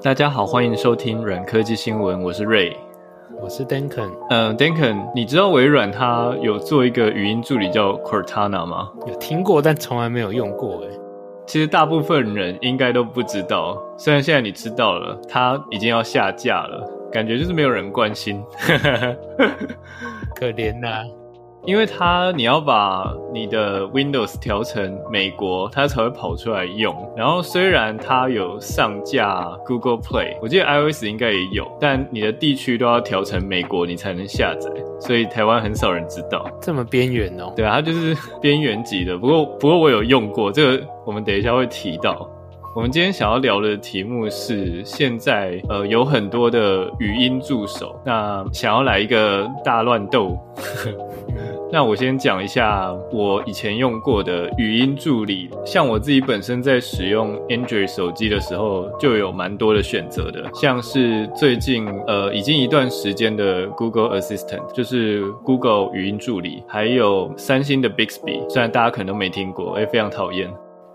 大家好，欢迎收听软科技新闻，我是 Ray，我是 Duncan。嗯，Duncan，你知道微软它有做一个语音助理叫 Cortana 吗？有听过，但从来没有用过。哎，其实大部分人应该都不知道。虽然现在你知道了，它已经要下架了，感觉就是没有人关心。可怜呐、啊。因为它你要把你的 Windows 调成美国，它才会跑出来用。然后虽然它有上架 Google Play，我记得 iOS 应该也有，但你的地区都要调成美国，你才能下载。所以台湾很少人知道。这么边缘哦？对啊，它就是边缘级的。不过不过我有用过这个，我们等一下会提到。我们今天想要聊的题目是，现在呃有很多的语音助手，那想要来一个大乱斗。那我先讲一下我以前用过的语音助理，像我自己本身在使用 Android 手机的时候，就有蛮多的选择的，像是最近呃已经一段时间的 Google Assistant，就是 Google 语音助理，还有三星的 Bixby，虽然大家可能都没听过，也非常讨厌。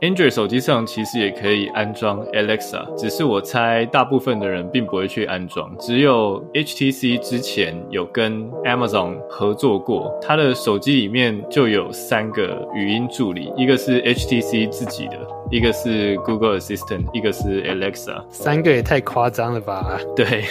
Android 手机上其实也可以安装 Alexa，只是我猜大部分的人并不会去安装。只有 HTC 之前有跟 Amazon 合作过，它的手机里面就有三个语音助理，一个是 HTC 自己的，一个是 Google Assistant，一个是 Alexa。三个也太夸张了吧？对，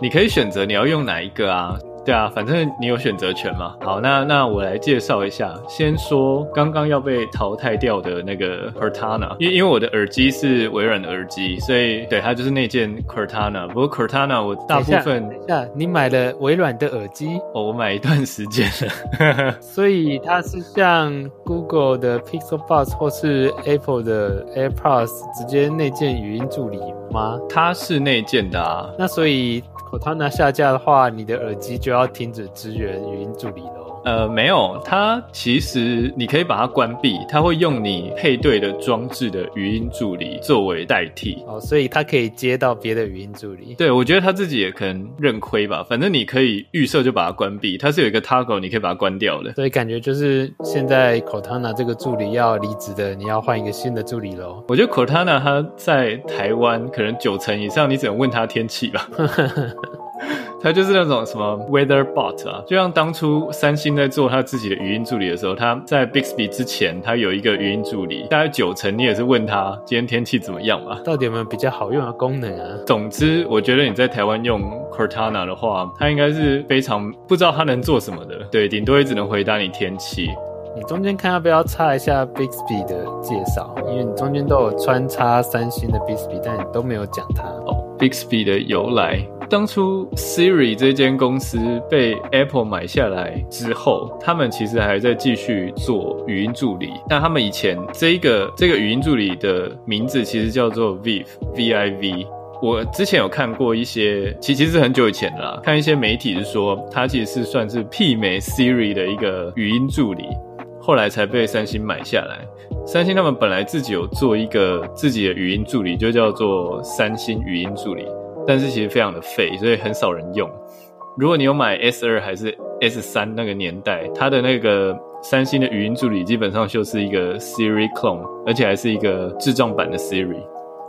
你可以选择你要用哪一个啊？对啊，反正你有选择权嘛。好，那那我来介绍一下。先说刚刚要被淘汰掉的那个 Cortana，因为因为我的耳机是微软的耳机，所以对它就是那件 Cortana。不过 Cortana 我大部分，等一下，你买了微软的耳机？哦，我买一段时间了。所以它是像 Google 的 Pixel Buds 或是 Apple 的 AirPods 直接内建语音助理吗？它是内建的啊。那所以 Cortana 下架的话，你的耳机就要停止支援语音助理了。呃，没有，它其实你可以把它关闭，它会用你配对的装置的语音助理作为代替。哦，所以它可以接到别的语音助理。对，我觉得他自己也可能认亏吧。反正你可以预设就把它关闭，它是有一个 toggle，你可以把它关掉的。所以感觉就是现在 Cortana 这个助理要离职的，你要换一个新的助理喽。我觉得 Cortana 它在台湾可能九成以上，你只能问他天气吧。它就是那种什么 Weather Bot 啊，就像当初三星在做它自己的语音助理的时候，它在 Bixby 之前，它有一个语音助理，大概九成你也是问他今天天气怎么样嘛？到底有没有比较好用的功能啊？总之，我觉得你在台湾用 Cortana 的话，它应该是非常不知道它能做什么的。对，顶多也只能回答你天气。你中间看要不要插一下 Bixby 的介绍？因为你中间都有穿插三星的 Bixby，但你都没有讲它哦。Bixby 的由来，当初 Siri 这间公司被 Apple 买下来之后，他们其实还在继续做语音助理。但他们以前这一个这个语音助理的名字其实叫做 Viv V I V。我之前有看过一些，其其实很久以前啦，看一些媒体是说，它其实是算是媲美 Siri 的一个语音助理。后来才被三星买下来。三星他们本来自己有做一个自己的语音助理，就叫做三星语音助理，但是其实非常的废，所以很少人用。如果你有买 S 二还是 S 三那个年代，它的那个三星的语音助理基本上就是一个 Siri clone，而且还是一个智障版的 Siri。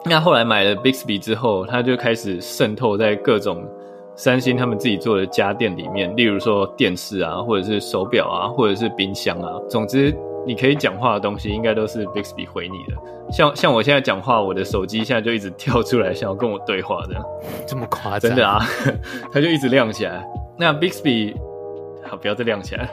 那后来买了 Bixby 之后，它就开始渗透在各种。三星他们自己做的家电里面，例如说电视啊，或者是手表啊，或者是冰箱啊，总之你可以讲话的东西，应该都是 Bixby 回你的。像像我现在讲话，我的手机现在就一直跳出来，想要跟我对话这样。这么夸张？真的啊，它就一直亮起来。那 Bixby 好，不要再亮起来。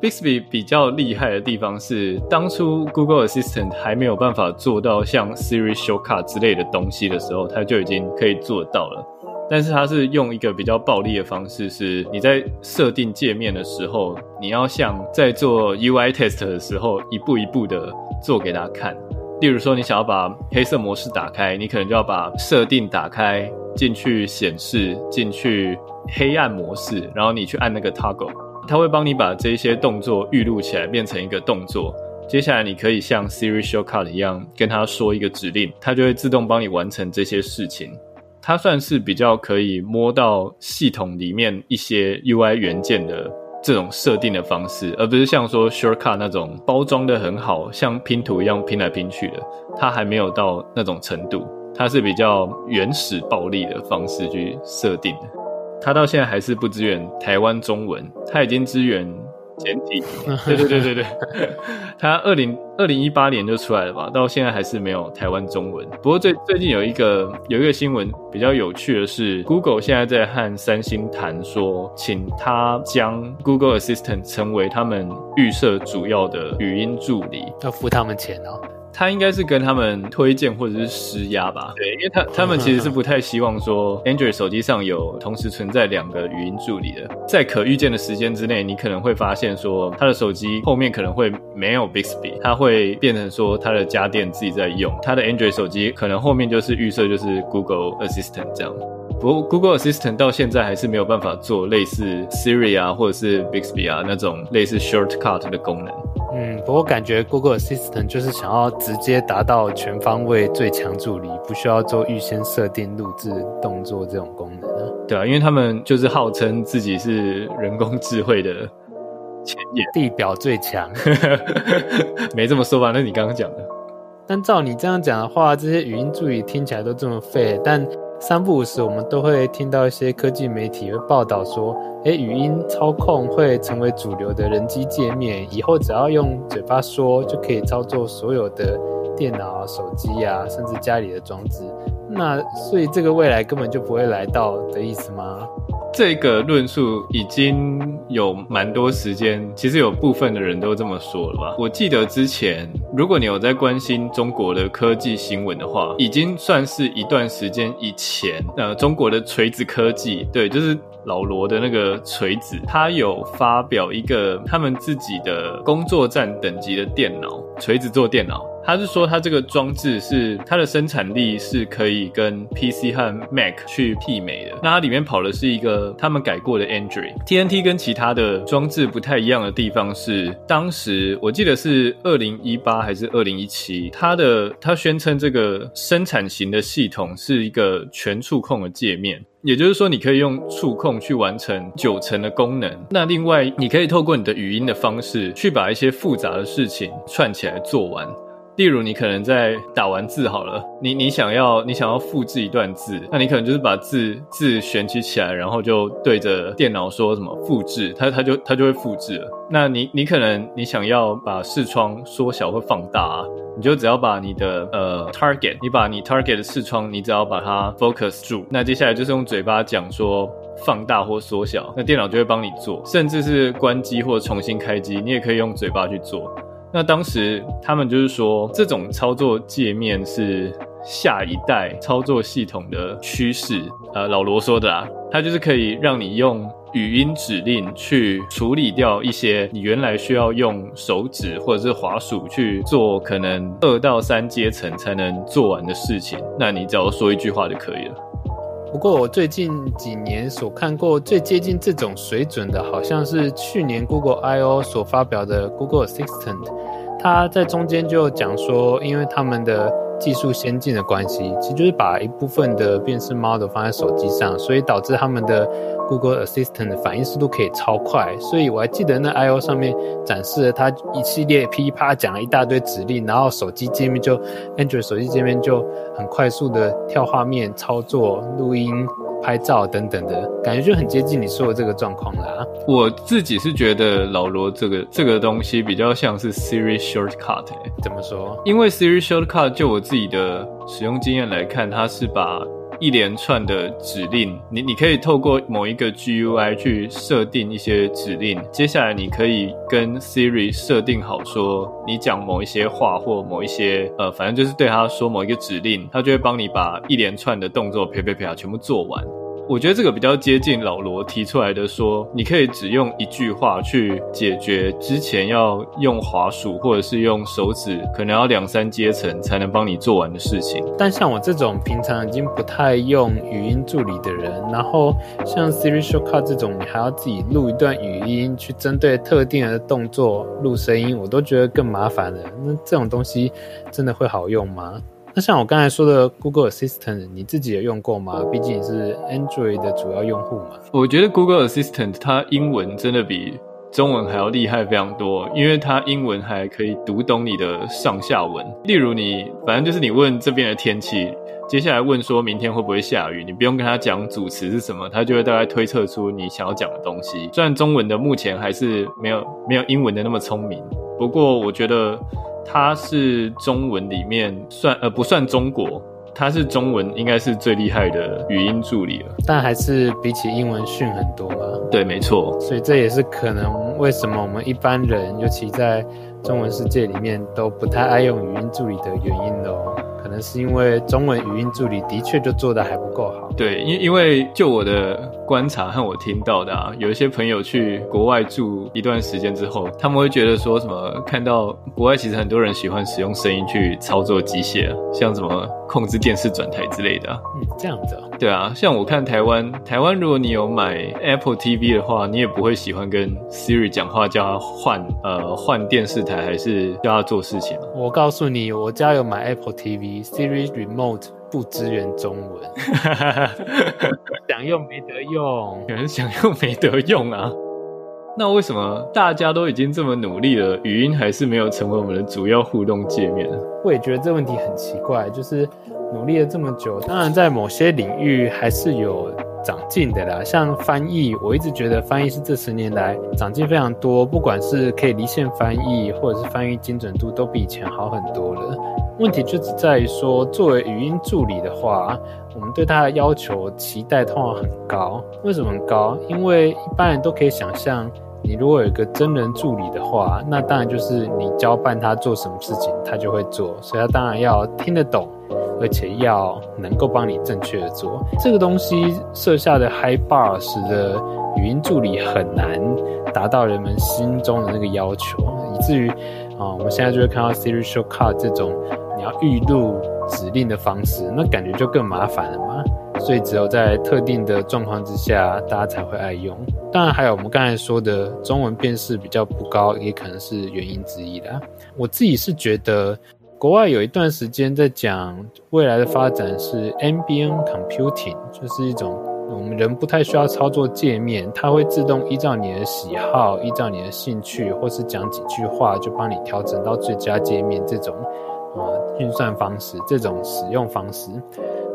Bixby 比较厉害的地方是，当初 Google Assistant 还没有办法做到像 Siri Shortcut 之类的东西的时候，它就已经可以做到了。但是它是用一个比较暴力的方式，是你在设定界面的时候，你要像在做 UI test 的时候，一步一步的做给他看。例如说，你想要把黑色模式打开，你可能就要把设定打开，进去显示，进去黑暗模式，然后你去按那个 toggle，它会帮你把这些动作预录起来，变成一个动作。接下来你可以像 Siri Shortcut 一样跟他说一个指令，它就会自动帮你完成这些事情。它算是比较可以摸到系统里面一些 UI 元件的这种设定的方式，而不是像说 Shortcut 那种包装的很好，像拼图一样拼来拼去的。它还没有到那种程度。它是比较原始暴力的方式去设定的。它到现在还是不支援台湾中文，它已经支援。简体，对对对对对，它 二零二零一八年就出来了吧，到现在还是没有台湾中文。不过最最近有一个有一个新闻比较有趣的是，Google 现在在和三星谈说，请他将 Google Assistant 成为他们预设主要的语音助理，要付他们钱哦。他应该是跟他们推荐或者是施压吧？对，因为他他们其实是不太希望说 Android 手机上有同时存在两个语音助理的。在可预见的时间之内，你可能会发现说，他的手机后面可能会没有 Bixby，它会变成说他的家电自己在用。他的 Android 手机可能后面就是预设就是 Google Assistant 这样。不过 Google Assistant 到现在还是没有办法做类似 Siri 啊或者是 Bixby 啊那种类似 Shortcut 的功能。嗯，不过感觉 Google Assistant 就是想要直接达到全方位最强助理，不需要做预先设定、录制动作这种功能啊。对啊，因为他们就是号称自己是人工智慧的前沿，地表最强。没这么说吧？那你刚刚讲的。但照你这样讲的话，这些语音助理听起来都这么废，但。三不五时，我们都会听到一些科技媒体会报道说，诶，语音操控会成为主流的人机界面，以后只要用嘴巴说就可以操作所有的电脑、手机啊，甚至家里的装置。那所以这个未来根本就不会来到的意思吗？这个论述已经有蛮多时间，其实有部分的人都这么说了吧。我记得之前，如果你有在关心中国的科技新闻的话，已经算是一段时间以前。呃，中国的锤子科技，对，就是老罗的那个锤子，他有发表一个他们自己的工作站等级的电脑，锤子做电脑。他是说，他这个装置是它的生产力是可以跟 PC 和 Mac 去媲美的。那它里面跑的是一个他们改过的 Android。TNT 跟其他的装置不太一样的地方是，当时我记得是二零一八还是二零一七，它的它宣称这个生产型的系统是一个全触控的界面，也就是说，你可以用触控去完成九成的功能。那另外，你可以透过你的语音的方式去把一些复杂的事情串起来做完。例如，你可能在打完字好了，你你想要你想要复制一段字，那你可能就是把字字选取起来，然后就对着电脑说什么复制，它它就它就会复制了。那你你可能你想要把视窗缩小或放大啊，你就只要把你的呃 target，你把你 target 的视窗，你只要把它 focus 住，那接下来就是用嘴巴讲说放大或缩小，那电脑就会帮你做，甚至是关机或重新开机，你也可以用嘴巴去做。那当时他们就是说，这种操作界面是下一代操作系统的趋势。呃，老罗说的啦，它就是可以让你用语音指令去处理掉一些你原来需要用手指或者是滑鼠去做，可能二到三阶层才能做完的事情。那你只要说一句话就可以了。不过我最近几年所看过最接近这种水准的，好像是去年 Google I/O 所发表的 Google Assistant，它在中间就讲说，因为他们的技术先进的关系，其实就是把一部分的辨识 model 放在手机上，所以导致他们的 Google Assistant 的反应速度可以超快。所以我还记得那 I/O 上面展示了他一系列噼啪讲了一大堆指令，然后手机界面就 Android 手机界面就很快速的跳画面、操作、录音、拍照等等的感觉，就很接近你说的这个状况啦。我自己是觉得老罗这个这个东西比较像是 Siri Shortcut，欸，怎么说？因为 Siri Shortcut 就我自己的使用经验来看，它是把一连串的指令，你你可以透过某一个 GUI 去设定一些指令，接下来你可以跟 Siri 设定好说，你讲某一些话或某一些呃，反正就是对他说某一个指令，他就会帮你把一连串的动作啪啪啪全部做完。我觉得这个比较接近老罗提出来的说，你可以只用一句话去解决之前要用滑鼠或者是用手指，可能要两三阶层才能帮你做完的事情。但像我这种平常已经不太用语音助理的人，然后像 Siri Shortcut 这种，你还要自己录一段语音去针对特定的动作录声音，我都觉得更麻烦了。那这种东西真的会好用吗？那像我刚才说的 Google Assistant，你自己有用过吗？毕竟是 Android 的主要用户嘛。我觉得 Google Assistant 它英文真的比中文还要厉害非常多，因为它英文还可以读懂你的上下文。例如你，反正就是你问这边的天气，接下来问说明天会不会下雨，你不用跟他讲主词是什么，他就会大概推测出你想要讲的东西。虽然中文的目前还是没有没有英文的那么聪明，不过我觉得他是中文里面算呃不算中国。它是中文应该是最厉害的语音助理了，但还是比起英文逊很多嘛。对，没错。所以这也是可能为什么我们一般人，尤其在中文世界里面，都不太爱用语音助理的原因喽。可能是因为中文语音助理的确就做的还不够好。对，因因为就我的观察和我听到的啊，有一些朋友去国外住一段时间之后，他们会觉得说什么，看到国外其实很多人喜欢使用声音去操作机械，像什么控制电视转台之类的啊。嗯，这样子啊。对啊，像我看台湾，台湾如果你有买 Apple TV 的话，你也不会喜欢跟 Siri 讲话，叫他换呃换电视台，还是叫他做事情。我告诉你，我家有买 Apple TV，Siri Remote 不支援中文，想用没得用，有人想用没得用啊。那为什么大家都已经这么努力了，语音还是没有成为我们的主要互动界面？我也觉得这问题很奇怪，就是努力了这么久，当然在某些领域还是有长进的啦。像翻译，我一直觉得翻译是这十年来长进非常多，不管是可以离线翻译，或者是翻译精准度，都比以前好很多了。问题就只在于说，作为语音助理的话，我们对它的要求、期待通常很高。为什么很高？因为一般人都可以想象，你如果有一个真人助理的话，那当然就是你交办他做什么事情，他就会做。所以他当然要听得懂，而且要能够帮你正确的做。这个东西设下的 high bar 使得语音助理很难达到人们心中的那个要求，以至于啊，我们现在就会看到 Siri Shortcut 这种。要预录指令的方式，那感觉就更麻烦了嘛。所以只有在特定的状况之下，大家才会爱用。当然，还有我们刚才说的中文辨识比较不高，也可能是原因之一啦。我自己是觉得，国外有一段时间在讲未来的发展是 ambient computing，就是一种我们人不太需要操作界面，它会自动依照你的喜好、依照你的兴趣，或是讲几句话，就帮你调整到最佳界面这种。啊，运算方式这种使用方式，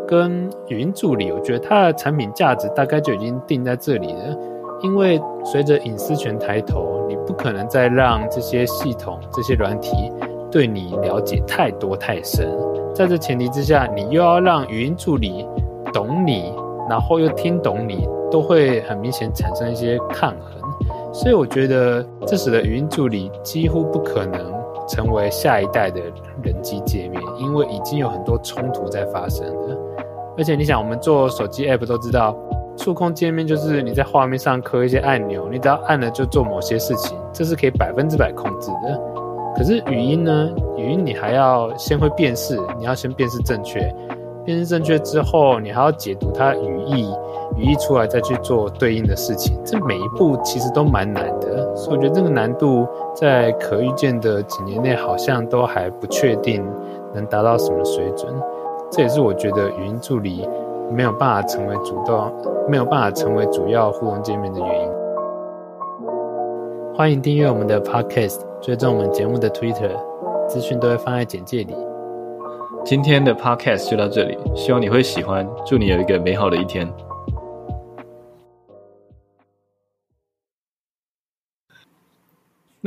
跟语音助理，我觉得它的产品价值大概就已经定在这里了。因为随着隐私权抬头，你不可能再让这些系统、这些软体对你了解太多太深。在这前提之下，你又要让语音助理懂你，然后又听懂你，都会很明显产生一些抗衡。所以我觉得，这使得语音助理几乎不可能。成为下一代的人机界面，因为已经有很多冲突在发生了。而且你想，我们做手机 App 都知道，触控界面就是你在画面上刻一些按钮，你只要按了就做某些事情，这是可以百分之百控制的。可是语音呢？语音你还要先会辨识，你要先辨识正确。辨识正确之后，你还要解读它语义，语义出来再去做对应的事情。这每一步其实都蛮难的，所以我觉得这个难度在可预见的几年内好像都还不确定能达到什么水准。这也是我觉得语音助理没有办法成为主动，没有办法成为主要互动界面的原因。欢迎订阅我们的 Podcast，追踪我们节目的 Twitter，资讯都会放在简介里。今天的 podcast 就到这里，希望你会喜欢，祝你有一个美好的一天。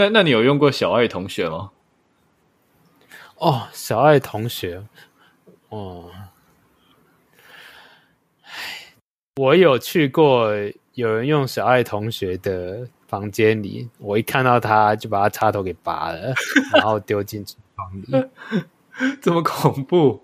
那那你有用过小爱同学吗？哦，小爱同学，哦，我有去过，有人用小爱同学的房间里，我一看到他就把他插头给拔了，然后丢进厨房里。这么恐怖！